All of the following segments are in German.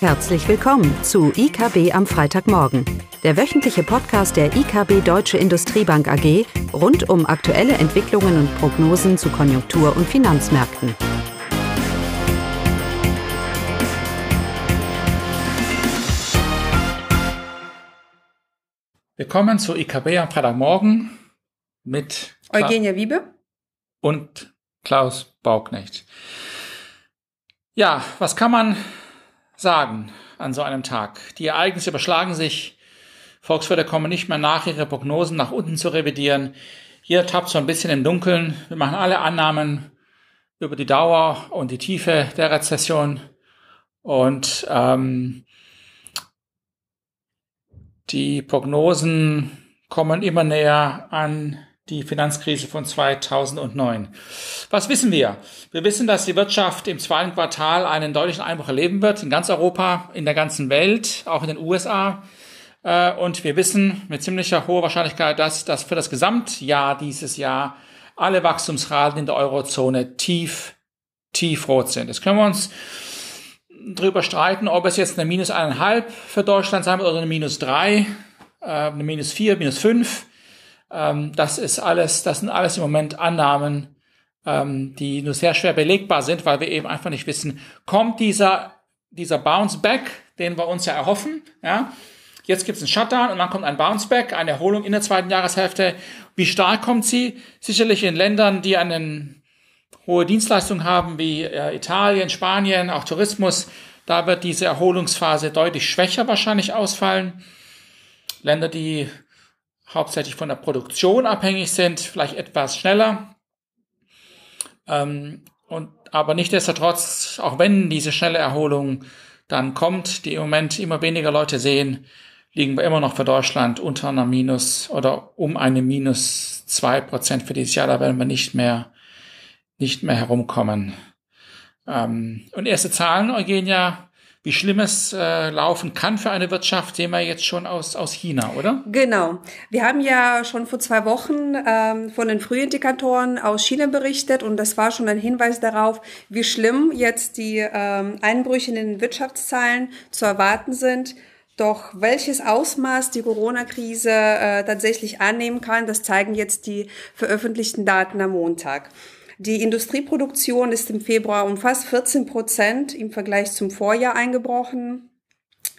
Herzlich willkommen zu IKB am Freitagmorgen, der wöchentliche Podcast der IKB Deutsche Industriebank AG rund um aktuelle Entwicklungen und Prognosen zu Konjunktur- und Finanzmärkten. Willkommen zu IKB am Freitagmorgen mit Kla Eugenia Wiebe und Klaus Bauknecht. Ja, was kann man sagen an so einem Tag? Die Ereignisse überschlagen sich. Volkswirte kommen nicht mehr nach, ihre Prognosen nach unten zu revidieren. Hier tappt so ein bisschen im Dunkeln. Wir machen alle Annahmen über die Dauer und die Tiefe der Rezession. Und ähm, die Prognosen kommen immer näher an die Finanzkrise von 2009. Was wissen wir? Wir wissen, dass die Wirtschaft im zweiten Quartal einen deutlichen Einbruch erleben wird, in ganz Europa, in der ganzen Welt, auch in den USA. Äh, und wir wissen mit ziemlicher hoher Wahrscheinlichkeit, dass, dass für das Gesamtjahr dieses Jahr alle Wachstumsraten in der Eurozone tief, tief rot sind. Jetzt können wir uns drüber streiten, ob es jetzt eine minus eineinhalb für Deutschland sein wird oder eine minus drei, äh, eine minus vier, minus fünf. Ähm, das ist alles, das sind alles im Moment Annahmen, ähm, die nur sehr schwer belegbar sind, weil wir eben einfach nicht wissen, kommt dieser, dieser Bounce Back, den wir uns ja erhoffen, ja. Jetzt gibt es einen Shutdown und dann kommt ein Bounce Back, eine Erholung in der zweiten Jahreshälfte. Wie stark kommt sie? Sicherlich in Ländern, die einen hohe Dienstleistungen haben, wie äh, Italien, Spanien, auch Tourismus. Da wird diese Erholungsphase deutlich schwächer wahrscheinlich ausfallen. Länder, die hauptsächlich von der Produktion abhängig sind, vielleicht etwas schneller. Ähm, und, aber nichtdestotrotz, auch wenn diese schnelle Erholung dann kommt, die im Moment immer weniger Leute sehen, liegen wir immer noch für Deutschland unter einer Minus oder um eine Minus zwei Prozent für dieses Jahr. Da werden wir nicht mehr, nicht mehr herumkommen. Ähm, und erste Zahlen, Eugenia, wie schlimm es äh, laufen kann für eine Wirtschaft, sehen wir jetzt schon aus, aus China, oder? Genau. Wir haben ja schon vor zwei Wochen ähm, von den Frühindikatoren aus China berichtet und das war schon ein Hinweis darauf, wie schlimm jetzt die ähm, Einbrüche in den Wirtschaftszahlen zu erwarten sind. Doch welches Ausmaß die Corona-Krise äh, tatsächlich annehmen kann, das zeigen jetzt die veröffentlichten Daten am Montag. Die Industrieproduktion ist im Februar um fast 14 Prozent im Vergleich zum Vorjahr eingebrochen.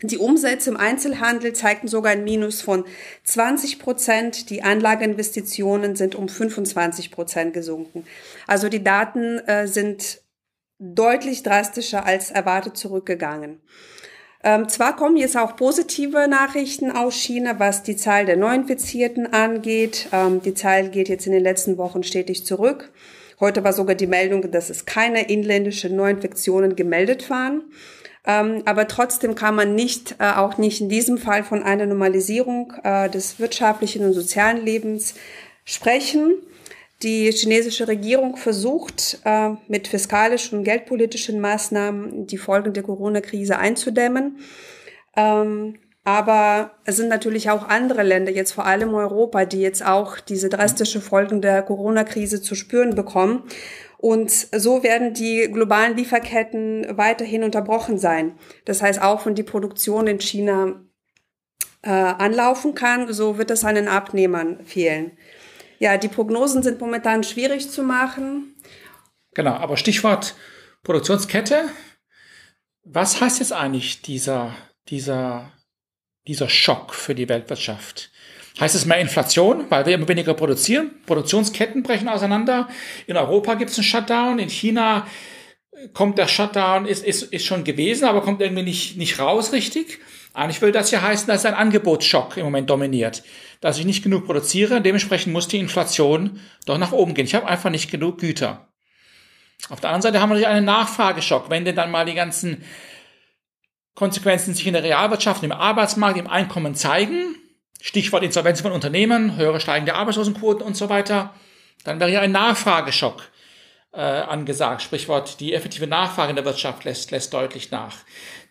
Die Umsätze im Einzelhandel zeigten sogar ein Minus von 20 Prozent. Die Anlageinvestitionen sind um 25 Prozent gesunken. Also die Daten äh, sind deutlich drastischer als erwartet zurückgegangen. Ähm, zwar kommen jetzt auch positive Nachrichten aus China, was die Zahl der Neuinfizierten angeht. Ähm, die Zahl geht jetzt in den letzten Wochen stetig zurück. Heute war sogar die Meldung, dass es keine inländischen Neuinfektionen gemeldet waren. Ähm, aber trotzdem kann man nicht, äh, auch nicht in diesem Fall von einer Normalisierung äh, des wirtschaftlichen und sozialen Lebens sprechen. Die chinesische Regierung versucht, äh, mit fiskalischen und geldpolitischen Maßnahmen die Folgen der Corona-Krise einzudämmen. Ähm, aber es sind natürlich auch andere Länder, jetzt vor allem Europa, die jetzt auch diese drastische Folgen der Corona-Krise zu spüren bekommen. Und so werden die globalen Lieferketten weiterhin unterbrochen sein. Das heißt, auch wenn die Produktion in China äh, anlaufen kann, so wird es an den Abnehmern fehlen. Ja, die Prognosen sind momentan schwierig zu machen. Genau, aber Stichwort Produktionskette. Was heißt jetzt eigentlich dieser, dieser dieser Schock für die Weltwirtschaft? Heißt es mehr Inflation, weil wir immer weniger produzieren? Produktionsketten brechen auseinander. In Europa gibt es einen Shutdown. In China kommt der Shutdown, ist, ist, ist schon gewesen, aber kommt irgendwie nicht, nicht raus richtig. Eigentlich würde das ja heißen, dass ein Angebotsschock im Moment dominiert. Dass ich nicht genug produziere, dementsprechend muss die Inflation doch nach oben gehen. Ich habe einfach nicht genug Güter. Auf der anderen Seite haben wir natürlich einen Nachfrageschock. Wenn denn dann mal die ganzen Konsequenzen sich in der Realwirtschaft, im Arbeitsmarkt, im Einkommen zeigen, Stichwort Insolvenz von Unternehmen, höhere steigende Arbeitslosenquoten und so weiter, dann wäre ja ein Nachfrageschock äh, angesagt. Sprichwort, die effektive Nachfrage in der Wirtschaft lässt, lässt deutlich nach.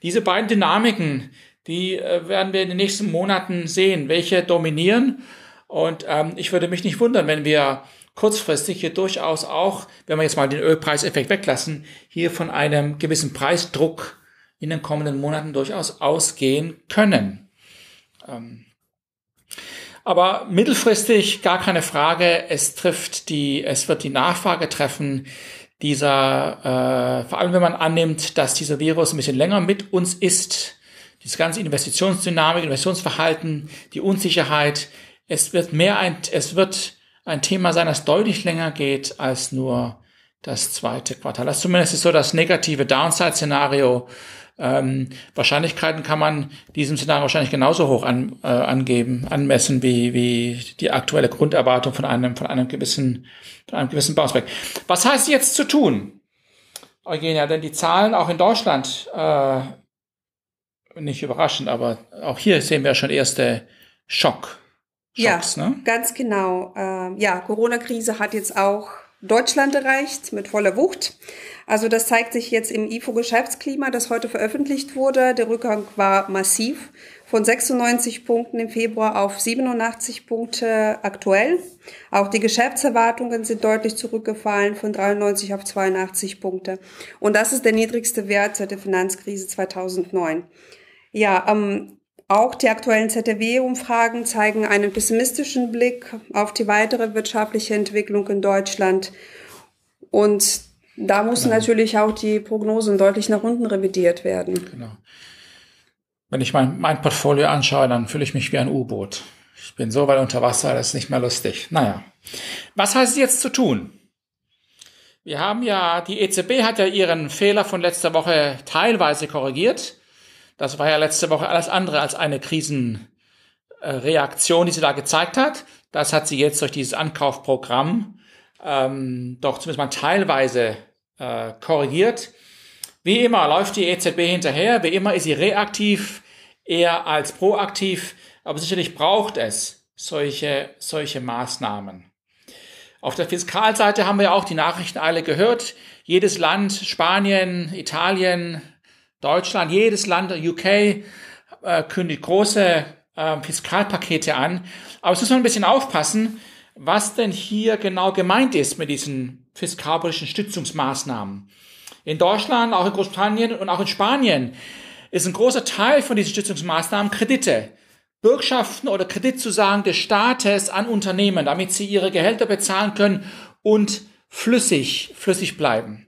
Diese beiden Dynamiken, die äh, werden wir in den nächsten Monaten sehen, welche dominieren. Und ähm, ich würde mich nicht wundern, wenn wir kurzfristig hier durchaus auch, wenn wir jetzt mal den Ölpreiseffekt weglassen, hier von einem gewissen Preisdruck in den kommenden Monaten durchaus ausgehen können. Ähm, aber mittelfristig gar keine Frage, es trifft die, es wird die Nachfrage treffen dieser, äh, vor allem wenn man annimmt, dass dieser Virus ein bisschen länger mit uns ist, diese ganze Investitionsdynamik, Investitionsverhalten, die Unsicherheit, es wird mehr ein, es wird ein Thema sein, das deutlich länger geht als nur das zweite Quartal. Das zumindest ist so das negative Downside-Szenario. Ähm, Wahrscheinlichkeiten kann man diesem Szenario wahrscheinlich genauso hoch an, äh, angeben, anmessen wie, wie die aktuelle Grunderwartung von einem, von einem gewissen, von einem gewissen Bounceback. Was heißt jetzt zu tun? Eugenia, denn die Zahlen auch in Deutschland, äh, nicht überraschend, aber auch hier sehen wir schon erste Schock. Schocks, ja, ne? ganz genau. Äh, ja, Corona-Krise hat jetzt auch Deutschland erreicht mit voller Wucht. Also das zeigt sich jetzt im IFO-Geschäftsklima, das heute veröffentlicht wurde. Der Rückgang war massiv von 96 Punkten im Februar auf 87 Punkte aktuell. Auch die Geschäftserwartungen sind deutlich zurückgefallen von 93 auf 82 Punkte. Und das ist der niedrigste Wert seit der Finanzkrise 2009. Ja, ähm, auch die aktuellen ZDW-Umfragen zeigen einen pessimistischen Blick auf die weitere wirtschaftliche Entwicklung in Deutschland. Und da müssen genau. natürlich auch die Prognosen deutlich nach unten revidiert werden. Genau. Wenn ich mein, mein Portfolio anschaue, dann fühle ich mich wie ein U-Boot. Ich bin so weit unter Wasser, das ist nicht mehr lustig. Naja. Was heißt es jetzt zu tun? Wir haben ja, die EZB hat ja ihren Fehler von letzter Woche teilweise korrigiert. Das war ja letzte Woche alles andere als eine Krisenreaktion, die sie da gezeigt hat. Das hat sie jetzt durch dieses Ankaufprogramm ähm, doch zumindest mal teilweise äh, korrigiert. Wie immer läuft die EZB hinterher, wie immer ist sie reaktiv eher als proaktiv, aber sicherlich braucht es solche, solche Maßnahmen. Auf der Fiskalseite haben wir auch die Nachrichten alle gehört. Jedes Land, Spanien, Italien, Deutschland, jedes Land, UK, äh, kündigt große äh, Fiskalpakete an. Aber es muss man ein bisschen aufpassen, was denn hier genau gemeint ist mit diesen fiskalpolitischen Stützungsmaßnahmen. In Deutschland, auch in Großbritannien und auch in Spanien ist ein großer Teil von diesen Stützungsmaßnahmen Kredite. Bürgschaften oder Kreditzusagen des Staates an Unternehmen, damit sie ihre Gehälter bezahlen können und flüssig, flüssig bleiben.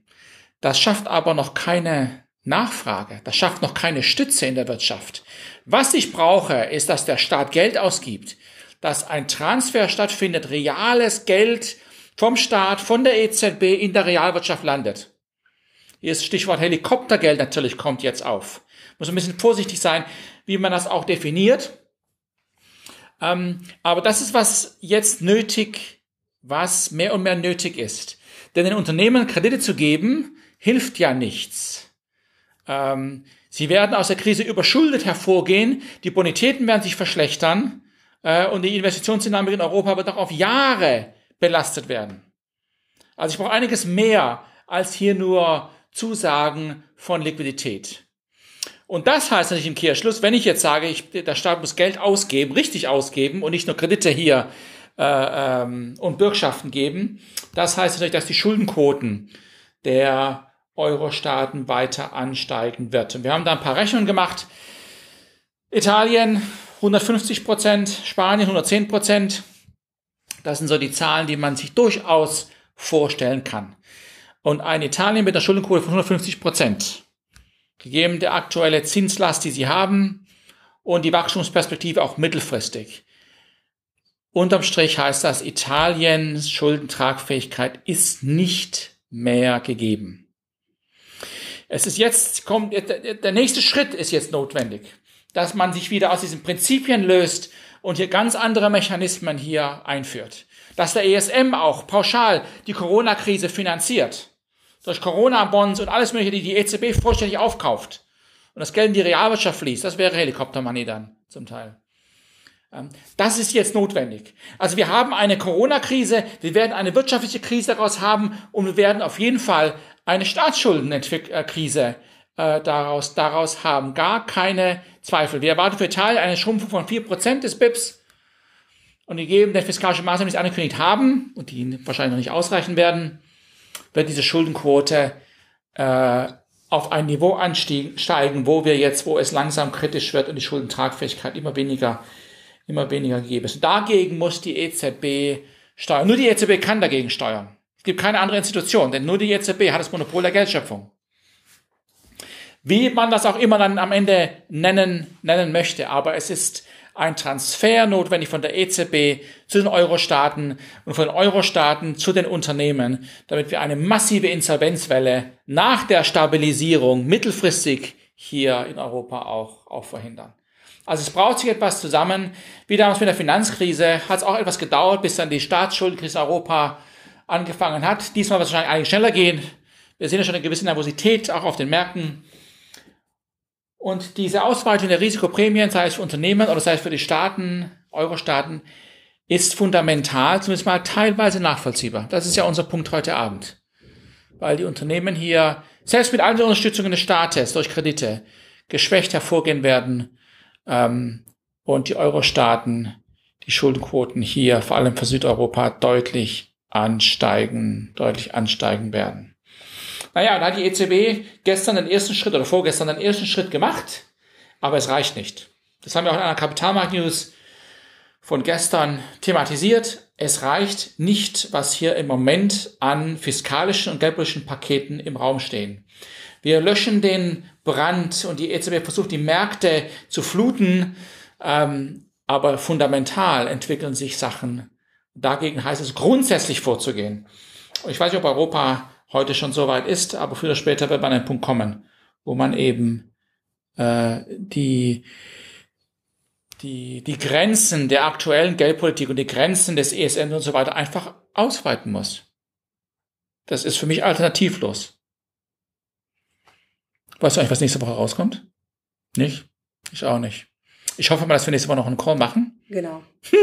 Das schafft aber noch keine Nachfrage. Das schafft noch keine Stütze in der Wirtschaft. Was ich brauche, ist, dass der Staat Geld ausgibt, dass ein Transfer stattfindet, reales Geld vom Staat, von der EZB in der Realwirtschaft landet. Hier ist Stichwort Helikoptergeld natürlich kommt jetzt auf. Muss ein bisschen vorsichtig sein, wie man das auch definiert. Ähm, aber das ist, was jetzt nötig, was mehr und mehr nötig ist. Denn den Unternehmen Kredite zu geben, hilft ja nichts. Ähm, sie werden aus der Krise überschuldet hervorgehen, die Bonitäten werden sich verschlechtern äh, und die Investitionsdynamik in Europa wird auch auf Jahre belastet werden. Also ich brauche einiges mehr als hier nur Zusagen von Liquidität. Und das heißt natürlich im Kehrschluss, wenn ich jetzt sage, ich, der Staat muss Geld ausgeben, richtig ausgeben und nicht nur Kredite hier äh, ähm, und Bürgschaften geben, das heißt natürlich, dass die Schuldenquoten der Euro-Staaten weiter ansteigen wird. Und wir haben da ein paar Rechnungen gemacht. Italien 150 Prozent, Spanien 110 Prozent. Das sind so die Zahlen, die man sich durchaus vorstellen kann. Und ein Italien mit einer Schuldenquote von 150 Prozent, gegeben der aktuelle Zinslast, die sie haben und die Wachstumsperspektive auch mittelfristig. Unterm Strich heißt das, Italiens Schuldentragfähigkeit ist nicht mehr gegeben. Es ist jetzt, kommt, der nächste Schritt ist jetzt notwendig, dass man sich wieder aus diesen Prinzipien löst und hier ganz andere Mechanismen hier einführt. Dass der ESM auch pauschal die Corona-Krise finanziert. Durch Corona-Bonds und alles mögliche, die die EZB vollständig aufkauft. Und das Geld in die Realwirtschaft fließt. Das wäre Helikoptermoney dann zum Teil. Ähm, das ist jetzt notwendig. Also wir haben eine Corona-Krise, wir werden eine wirtschaftliche Krise daraus haben und wir werden auf jeden Fall eine Staatsschuldenkrise äh, daraus, daraus haben. Gar keine Zweifel. Wir erwarten für Italien eine Schrumpfung von 4% des BIPs. Und die geben der fiskalischen Maßnahmen, die sie angekündigt haben und die wahrscheinlich noch nicht ausreichen werden, wird diese Schuldenquote äh, auf ein Niveau ansteigen, wo wir jetzt, wo es langsam kritisch wird und die Schuldentragfähigkeit immer weniger, immer weniger gegeben ist. Dagegen muss die EZB steuern. Nur die EZB kann dagegen steuern. Es gibt keine andere Institution, denn nur die EZB hat das Monopol der Geldschöpfung. Wie man das auch immer dann am Ende nennen, nennen möchte, aber es ist ein Transfer notwendig von der EZB zu den Euro-Staaten und von den Euro-Staaten zu den Unternehmen, damit wir eine massive Insolvenzwelle nach der Stabilisierung mittelfristig hier in Europa auch, auch verhindern. Also es braucht sich etwas zusammen. Wie damals mit der Finanzkrise hat es auch etwas gedauert, bis dann die Staatsschuldenkrise in Europa angefangen hat. Diesmal wird es wahrscheinlich eigentlich schneller gehen. Wir sehen ja schon eine gewisse Nervosität auch auf den Märkten. Und diese Ausweitung der Risikoprämien, sei es für Unternehmen oder sei es für die Staaten, Euro-Staaten, ist fundamental, zumindest mal teilweise nachvollziehbar. Das ist ja unser Punkt heute Abend. Weil die Unternehmen hier, selbst mit all der Unterstützung des Staates durch Kredite, geschwächt hervorgehen werden ähm, und die Euro-Staaten, die Schuldenquoten hier, vor allem für Südeuropa, deutlich ansteigen, deutlich ansteigen werden. Naja, da hat die EZB gestern den ersten Schritt oder vorgestern den ersten Schritt gemacht, aber es reicht nicht. Das haben wir auch in einer Kapitalmarkt-News von gestern thematisiert. Es reicht nicht, was hier im Moment an fiskalischen und geldpolitischen Paketen im Raum stehen. Wir löschen den Brand und die EZB versucht, die Märkte zu fluten, ähm, aber fundamental entwickeln sich Sachen. Dagegen heißt es grundsätzlich vorzugehen. Ich weiß nicht, ob Europa heute schon so weit ist, aber früher oder später wird man an einen Punkt kommen, wo man eben äh, die, die, die Grenzen der aktuellen Geldpolitik und die Grenzen des ESM und so weiter einfach ausweiten muss. Das ist für mich alternativlos. Weißt du eigentlich, was nächste Woche rauskommt? Nicht? Ich auch nicht. Ich hoffe mal, dass wir nächste Woche noch einen Call machen. Genau.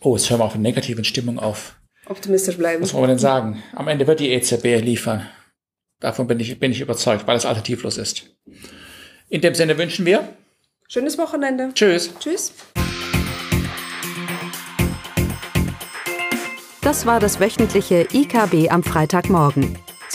Oh, jetzt hören wir auf eine negative Stimmung auf optimistisch bleiben. Was wollen wir denn sagen? Am Ende wird die EZB liefern. Davon bin ich, bin ich überzeugt, weil es alternativlos ist. In dem Sinne wünschen wir schönes Wochenende. Tschüss. Tschüss. Das war das wöchentliche IKB am Freitagmorgen.